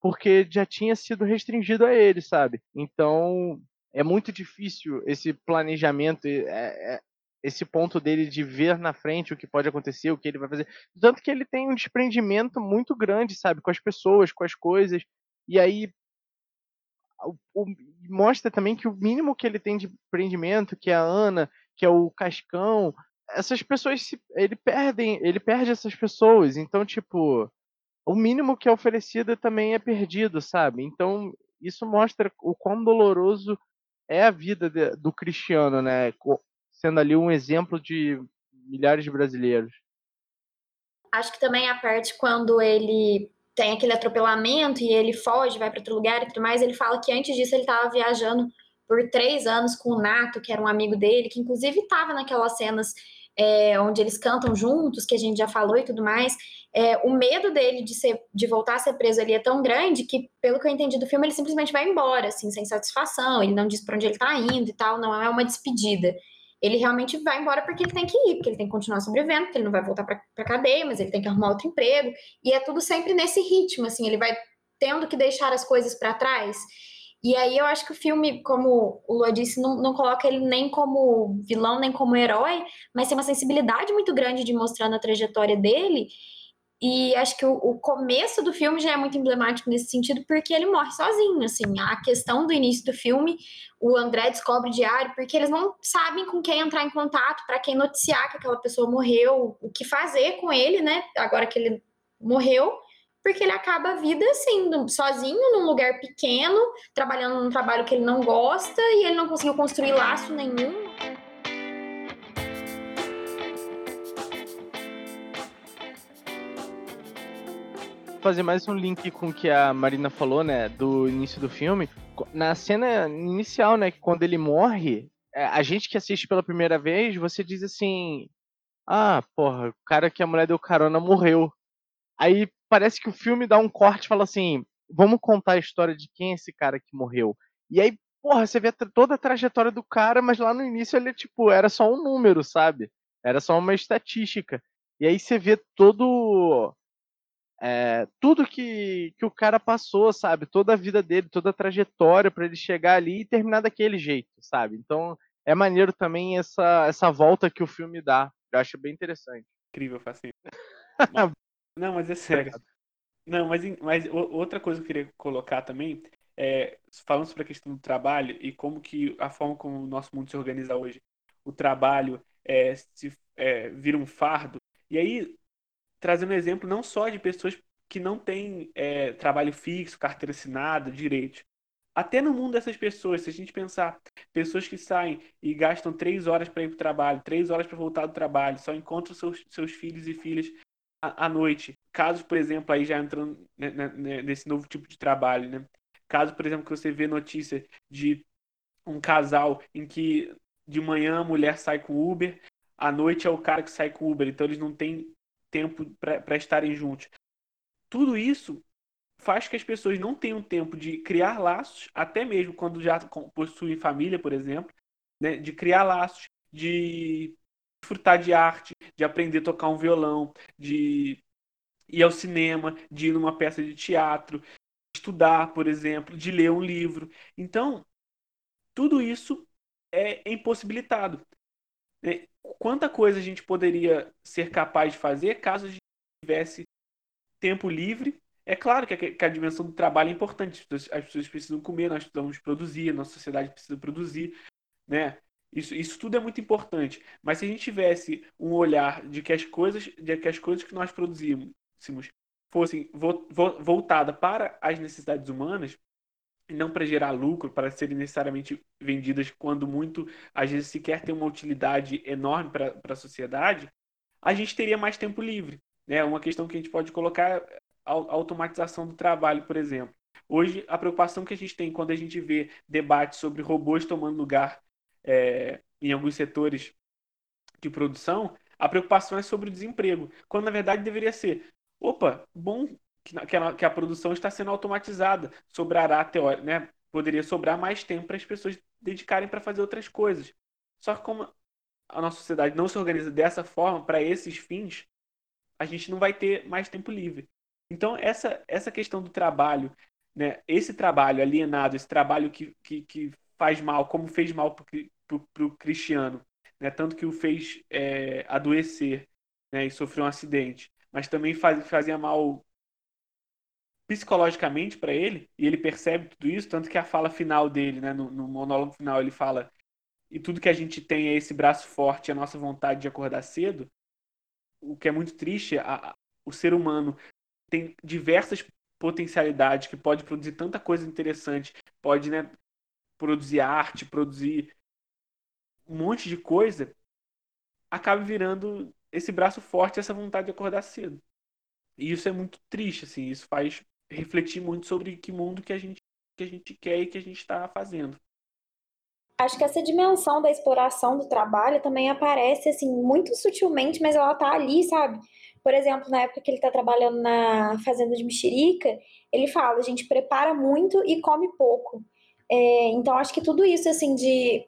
[SPEAKER 1] porque já tinha sido restringido a ele, sabe? Então é muito difícil esse planejamento, é, é, esse ponto dele de ver na frente o que pode acontecer, o que ele vai fazer. Tanto que ele tem um desprendimento muito grande, sabe? Com as pessoas, com as coisas. E aí o, o, mostra também que o mínimo que ele tem de desprendimento, que é a Ana, que é o Cascão, essas pessoas se, ele perdem, ele perde essas pessoas. Então, tipo, o mínimo que é oferecido também é perdido, sabe? Então, isso mostra o quão doloroso é a vida de, do cristiano, né? Sendo ali um exemplo de milhares de brasileiros.
[SPEAKER 4] Acho que também a parte quando ele tem aquele atropelamento e ele foge, vai para outro lugar e tudo mais, ele fala que antes disso ele estava viajando por três anos com o Nato, que era um amigo dele, que inclusive estava naquelas cenas é, onde eles cantam juntos, que a gente já falou e tudo mais, é, o medo dele de, ser, de voltar a ser preso ali é tão grande que, pelo que eu entendi do filme, ele simplesmente vai embora, assim, sem satisfação, ele não diz para onde ele tá indo e tal, não é uma despedida. Ele realmente vai embora porque ele tem que ir, porque ele tem que continuar sobrevivendo, porque ele não vai voltar para a cadeia, mas ele tem que arrumar outro emprego, e é tudo sempre nesse ritmo, assim, ele vai tendo que deixar as coisas para trás. E aí eu acho que o filme, como o Lua disse, não, não coloca ele nem como vilão, nem como herói, mas tem uma sensibilidade muito grande de mostrando a trajetória dele. E acho que o, o, começo do filme já é muito emblemático nesse sentido, porque ele morre sozinho, assim. A questão do início do filme, o André descobre o diário, porque eles não sabem com quem entrar em contato, para quem noticiar que aquela pessoa morreu, o que fazer com ele, né? Agora que ele morreu, porque ele acaba a vida assim, sozinho, num lugar pequeno, trabalhando num trabalho que ele não gosta, e ele não conseguiu construir laço nenhum.
[SPEAKER 1] Fazer mais um link com o que a Marina falou, né, do início do filme. Na cena inicial, né, quando ele morre, é, a gente que assiste pela primeira vez, você diz assim: Ah, porra, o cara que a mulher deu carona morreu. Aí parece que o filme dá um corte e fala assim: Vamos contar a história de quem é esse cara que morreu. E aí, porra, você vê toda a trajetória do cara, mas lá no início ele, tipo, era só um número, sabe? Era só uma estatística. E aí você vê todo é, tudo que, que o cara passou, sabe? Toda a vida dele, toda a trajetória para ele chegar ali e terminar daquele jeito, sabe? Então é maneiro também essa, essa volta que o filme dá. Eu acho bem interessante.
[SPEAKER 3] Incrível, Facinho. não, mas é sério. Não, mas, mas outra coisa que eu queria colocar também é, falando sobre a questão do trabalho e como que a forma como o nosso mundo se organiza hoje, o trabalho é, se, é, vira um fardo. E aí trazendo exemplo não só de pessoas que não têm é, trabalho fixo, carteira assinada, direito. Até no mundo dessas pessoas, se a gente pensar, pessoas que saem e gastam três horas para ir para o trabalho, três horas para voltar do trabalho, só encontram seus, seus filhos e filhas à, à noite. Casos, por exemplo, aí já entrando né, né, nesse novo tipo de trabalho, né? Caso, por exemplo, que você vê notícia de um casal em que de manhã a mulher sai com Uber, à noite é o cara que sai com Uber, então eles não têm tempo para estarem juntos. Tudo isso faz que as pessoas não tenham tempo de criar laços, até mesmo quando já possuem família, por exemplo, né, de criar laços, de desfrutar de arte, de aprender a tocar um violão, de ir ao cinema, de ir numa peça de teatro, estudar, por exemplo, de ler um livro. Então, tudo isso é impossibilitado. Né? quanta coisa a gente poderia ser capaz de fazer caso a gente tivesse tempo livre. É claro que a, que a dimensão do trabalho é importante. As pessoas, as pessoas, precisam comer, nós precisamos produzir, a nossa sociedade precisa produzir, né? Isso, isso tudo é muito importante. Mas se a gente tivesse um olhar de que as coisas, de que as coisas que nós produzimos fossem vo, vo, voltadas para as necessidades humanas, não para gerar lucro, para serem necessariamente vendidas quando muito, às vezes sequer tem uma utilidade enorme para a sociedade, a gente teria mais tempo livre. Né? Uma questão que a gente pode colocar é a automatização do trabalho, por exemplo. Hoje, a preocupação que a gente tem quando a gente vê debates sobre robôs tomando lugar é, em alguns setores de produção, a preocupação é sobre o desemprego, quando na verdade deveria ser: opa, bom que a, que a produção está sendo automatizada. Sobrará, teórico, né? Poderia sobrar mais tempo para as pessoas dedicarem para fazer outras coisas. Só que como a nossa sociedade não se organiza dessa forma, para esses fins, a gente não vai ter mais tempo livre. Então, essa, essa questão do trabalho, né, esse trabalho alienado, esse trabalho que, que, que faz mal, como fez mal para o Cristiano, né, tanto que o fez é, adoecer né, e sofreu um acidente, mas também faz, fazia mal psicologicamente para ele, e ele percebe tudo isso, tanto que a fala final dele, né, no, no, monólogo final, ele fala: e tudo que a gente tem é esse braço forte, a nossa vontade de acordar cedo. O que é muito triste, a, a, o ser humano tem diversas potencialidades que pode produzir tanta coisa interessante, pode né, produzir arte, produzir um monte de coisa, acaba virando esse braço forte, essa vontade de acordar cedo. E isso é muito triste, assim, isso faz refletir muito sobre que mundo que a gente, que a gente quer e que a gente está fazendo.
[SPEAKER 4] Acho que essa dimensão da exploração do trabalho também aparece assim muito sutilmente, mas ela tá ali, sabe? Por exemplo, na época que ele está trabalhando na fazenda de mexerica, ele fala: a gente prepara muito e come pouco. É, então, acho que tudo isso, assim, de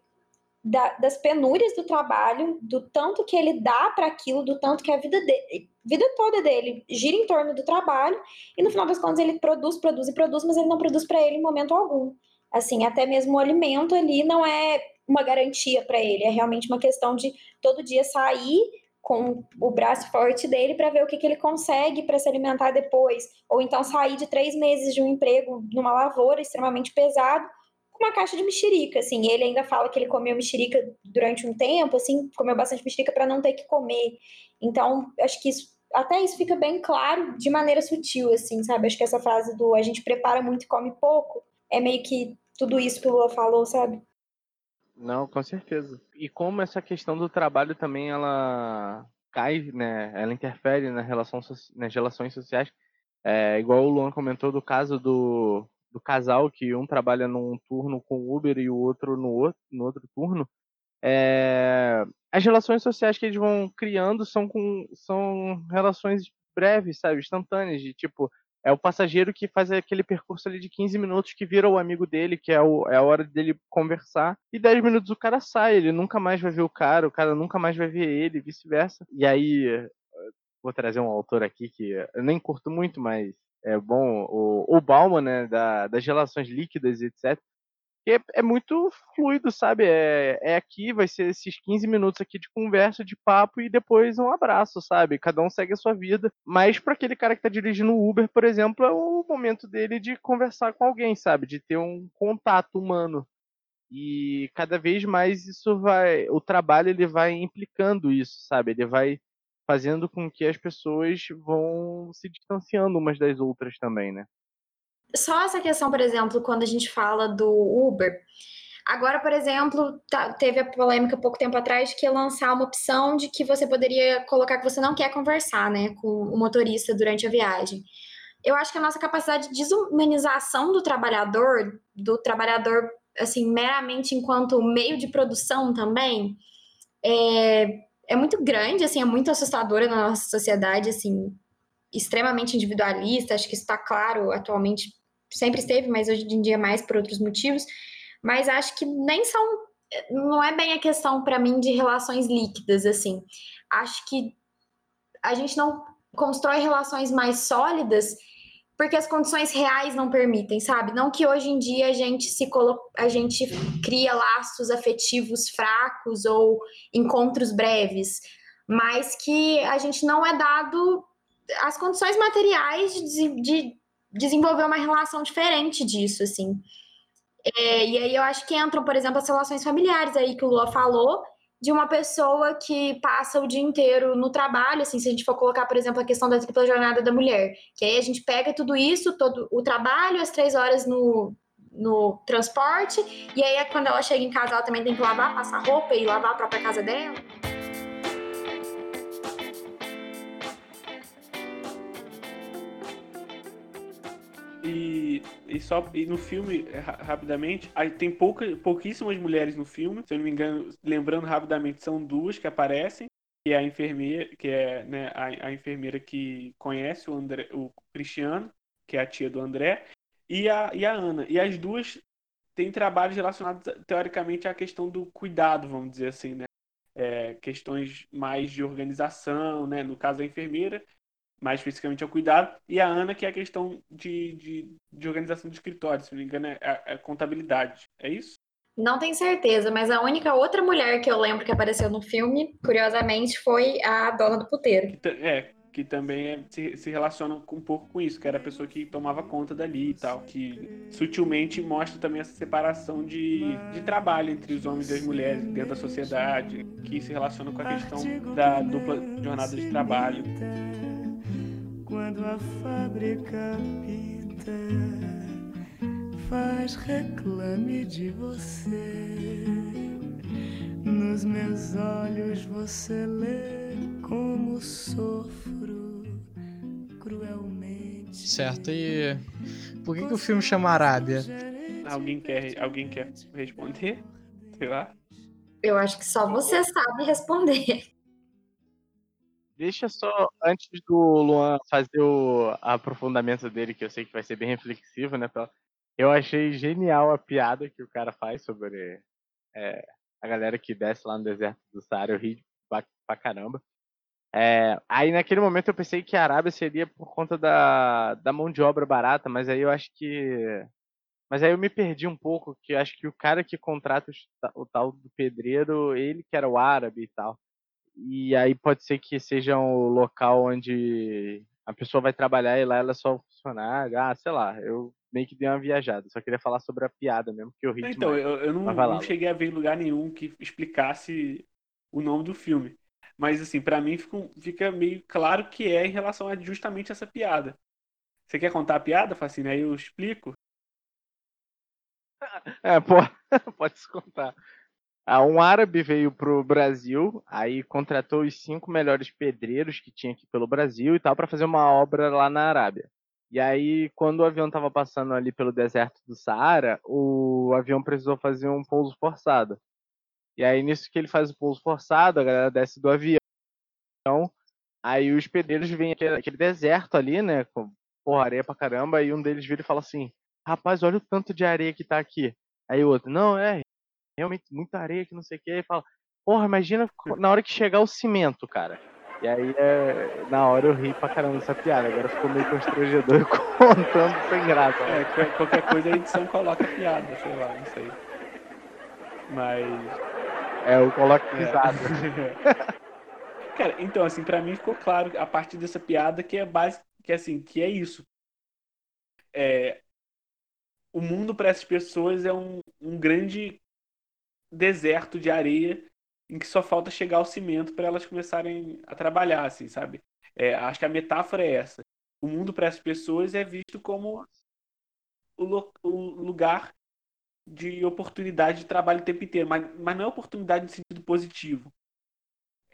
[SPEAKER 4] da, das penúrias do trabalho, do tanto que ele dá para aquilo, do tanto que a vida dele, vida toda dele gira em torno do trabalho, e no final das contas ele produz, produz e produz, mas ele não produz para ele em momento algum. Assim, até mesmo o alimento ali não é uma garantia para ele, é realmente uma questão de todo dia sair com o braço forte dele para ver o que, que ele consegue para se alimentar depois. Ou então sair de três meses de um emprego numa lavoura extremamente pesado uma caixa de mexerica, assim. Ele ainda fala que ele comeu mexerica durante um tempo, assim, comeu bastante mexerica para não ter que comer. Então, acho que isso, até isso fica bem claro de maneira sutil, assim, sabe? Acho que essa frase do a gente prepara muito e come pouco é meio que tudo isso que o Lua falou, sabe?
[SPEAKER 1] Não, com certeza. E como essa questão do trabalho também ela cai, né? Ela interfere na relação, nas relações sociais. É, igual o Luan comentou do caso do, do casal que um trabalha num turno com Uber e o outro no outro, no outro turno. É, as relações sociais que eles vão criando são com são relações breves, sabe, instantâneas, de tipo, é o passageiro que faz aquele percurso ali de 15 minutos que vira o amigo dele, que é, o, é a hora dele conversar. E 10 minutos o cara sai, ele nunca mais vai ver o cara, o cara nunca mais vai ver ele, vice-versa. E aí, vou trazer um autor aqui que eu nem curto muito, mas é bom, o, o Bauman, né, da, das relações líquidas e etc é, é, muito fluido, sabe? É, é aqui, vai ser esses 15 minutos aqui de conversa, de papo e depois um abraço, sabe? Cada um segue a sua vida. Mas para aquele cara que tá dirigindo o Uber, por exemplo, é o momento dele de conversar com alguém, sabe? De ter um contato humano. E cada vez mais isso vai, o trabalho ele vai implicando isso, sabe? Ele vai fazendo com que as pessoas vão se distanciando umas das outras também, né?
[SPEAKER 4] só essa questão, por exemplo, quando a gente fala do Uber. Agora, por exemplo, teve a polêmica pouco tempo atrás que ia lançar uma opção de que você poderia colocar que você não quer conversar, né, com o motorista durante a viagem. Eu acho que a nossa capacidade de desumanização do trabalhador, do trabalhador, assim, meramente enquanto meio de produção também, é, é muito grande, assim, é muito assustadora na nossa sociedade, assim, extremamente individualista. Acho que isso está claro atualmente sempre esteve, mas hoje em dia mais por outros motivos. Mas acho que nem são. Não é bem a questão para mim de relações líquidas, assim. Acho que a gente não constrói relações mais sólidas porque as condições reais não permitem, sabe? Não que hoje em dia a gente se colo... a gente cria laços afetivos fracos ou encontros breves, mas que a gente não é dado as condições materiais de, de desenvolver uma relação diferente disso, assim. É, e aí eu acho que entram, por exemplo, as relações familiares aí que o Lua falou, de uma pessoa que passa o dia inteiro no trabalho, assim, se a gente for colocar, por exemplo, a questão da tripla jornada da mulher, que aí a gente pega tudo isso, todo o trabalho, as três horas no, no transporte, e aí quando ela chega em casa, ela também tem que lavar, passar roupa e lavar a própria casa dela.
[SPEAKER 3] E, e só e no filme, é, rapidamente, aí tem pouca, pouquíssimas mulheres no filme. Se eu não me engano, lembrando rapidamente, são duas que aparecem. Que é a enfermeira, que é né, a, a enfermeira que conhece o, André, o Cristiano, que é a tia do André, e a, e a Ana. E as duas têm trabalhos relacionados, teoricamente, à questão do cuidado, vamos dizer assim, né? É, questões mais de organização, né? No caso da enfermeira, mais especificamente ao cuidado, e a Ana, que é a questão de, de, de organização de escritório, se não me engano, é, é, contabilidade. É isso?
[SPEAKER 4] Não tenho certeza, mas a única outra mulher que eu lembro que apareceu no filme, curiosamente, foi a dona do puteiro.
[SPEAKER 3] Que é, que também é, se, se relaciona um pouco com isso, que era a pessoa que tomava conta dali e tal, que sutilmente mostra também essa separação de, de trabalho entre os homens e as mulheres dentro da sociedade, que se relaciona com a questão da dupla jornada de trabalho
[SPEAKER 5] quando a fábrica pita, faz reclame de você. Nos meus olhos você lê como sofro cruelmente.
[SPEAKER 2] Certo, e por que, que o filme chama Arábia?
[SPEAKER 3] Alguém quer, alguém quer responder? Sei lá.
[SPEAKER 4] Eu acho que só você sabe responder.
[SPEAKER 1] Deixa só, antes do Luan fazer o aprofundamento dele, que eu sei que vai ser bem reflexivo, né? Eu achei genial a piada que o cara faz sobre é, a galera que desce lá no deserto do Saara. Eu ri pra, pra caramba. É, aí naquele momento eu pensei que a Arábia seria por conta da, da mão de obra barata, mas aí eu acho que. Mas aí eu me perdi um pouco, que acho que o cara que contrata o, o tal do pedreiro, ele que era o árabe e tal. E aí pode ser que seja o local onde a pessoa vai trabalhar e lá ela é só funcionária. Ah, sei lá, eu meio que dei uma viajada. Só queria falar sobre a piada mesmo, que eu ri
[SPEAKER 3] Então, eu, eu não, não cheguei a ver em lugar nenhum que explicasse o nome do filme. Mas, assim, pra mim fica, um- fica meio claro que é em relação a justamente essa piada. Você quer contar a piada, Facine? Aí eu explico.
[SPEAKER 1] É, pô, pode se contar. Ah, um árabe veio pro Brasil, aí contratou os cinco melhores pedreiros que tinha aqui pelo Brasil e tal para fazer uma obra lá na Arábia. E aí, quando o avião estava passando ali pelo deserto do Saara, o avião precisou fazer um pouso forçado. E aí, nisso que ele faz o pouso forçado, a galera desce do avião. Aí os pedreiros veem aquele, aquele deserto ali, né? Com porra, areia pra caramba, e um deles vira e fala assim: Rapaz, olha o tanto de areia que tá aqui. Aí o outro, não, é realmente muita areia que não sei o que. Aí fala, porra, imagina na hora que chegar o cimento, cara. E aí, é, na hora eu ri pra caramba dessa piada. Agora ficou meio constrangedor contando sem graça. né?
[SPEAKER 3] É, qual- qualquer coisa a edição coloca piada, sei lá, não sei. Mas.
[SPEAKER 1] É, eu coloco
[SPEAKER 3] É.
[SPEAKER 1] risada.
[SPEAKER 3] Cara, então, assim, pra mim ficou claro a partir dessa piada que é base, que assim, que é isso. É, o mundo para essas pessoas é um, um grande deserto de areia em que só falta chegar ao cimento para elas começarem a trabalhar, assim, sabe? É, acho que a metáfora é essa. O mundo para essas pessoas é visto como o, o lugar de oportunidade de trabalho o tempo inteiro, mas, mas não é oportunidade no sentido positivo.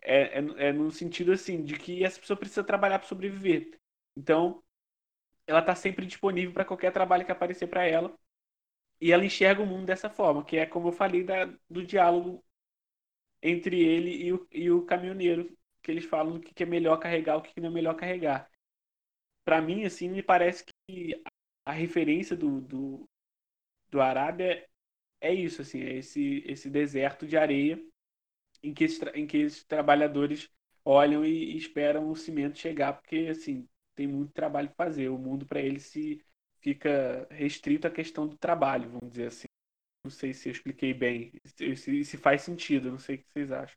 [SPEAKER 3] É, é, é no sentido assim, de que essa pessoa precisa trabalhar para sobreviver. Então, ela está sempre disponível para qualquer trabalho que aparecer para ela. E ela enxerga o mundo dessa forma, que é como eu falei da, do diálogo entre ele e o, e o caminhoneiro, que eles falam do que que é melhor carregar, o que que não é melhor carregar. Para mim, assim, me parece que a referência do, do, do Arábia é isso, assim, é esse, esse deserto de areia em que, esses, em que esses trabalhadores olham e, e esperam o cimento chegar, porque, assim, tem muito trabalho para fazer. O mundo, para eles, se fica restrito à questão do trabalho, vamos dizer assim. Não sei se eu expliquei bem, se, se- faz sentido, não sei o que vocês acham.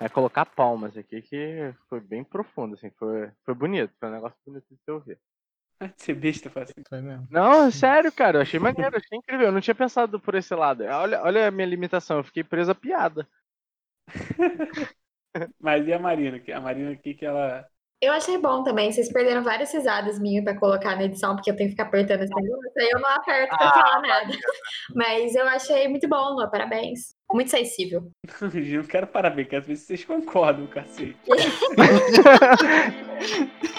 [SPEAKER 1] É colocar palmas aqui que foi bem profundo, assim, foi, foi bonito, foi um negócio bonito de se ouvir.
[SPEAKER 3] Ser besta, faz assim.
[SPEAKER 2] Foi mesmo.
[SPEAKER 1] Não, sério, cara, eu achei maneiro, achei incrível. Eu não tinha pensado por esse lado. Olha, olha a minha limitação, eu fiquei preso à piada.
[SPEAKER 3] Mas e a Marina? Que- A Marina aqui que ela.
[SPEAKER 4] Eu achei bom também. Vocês perderam várias risadas minhas pra colocar na edição, porque eu tenho que ficar apertando esse negócio. Aí eu não aperto pra
[SPEAKER 1] Ah,
[SPEAKER 4] falar nada. Mas eu achei muito bom, Lua. Parabéns. Muito sensível.
[SPEAKER 3] Eu não quero parabéns, quero ver se vocês concordam, cacete.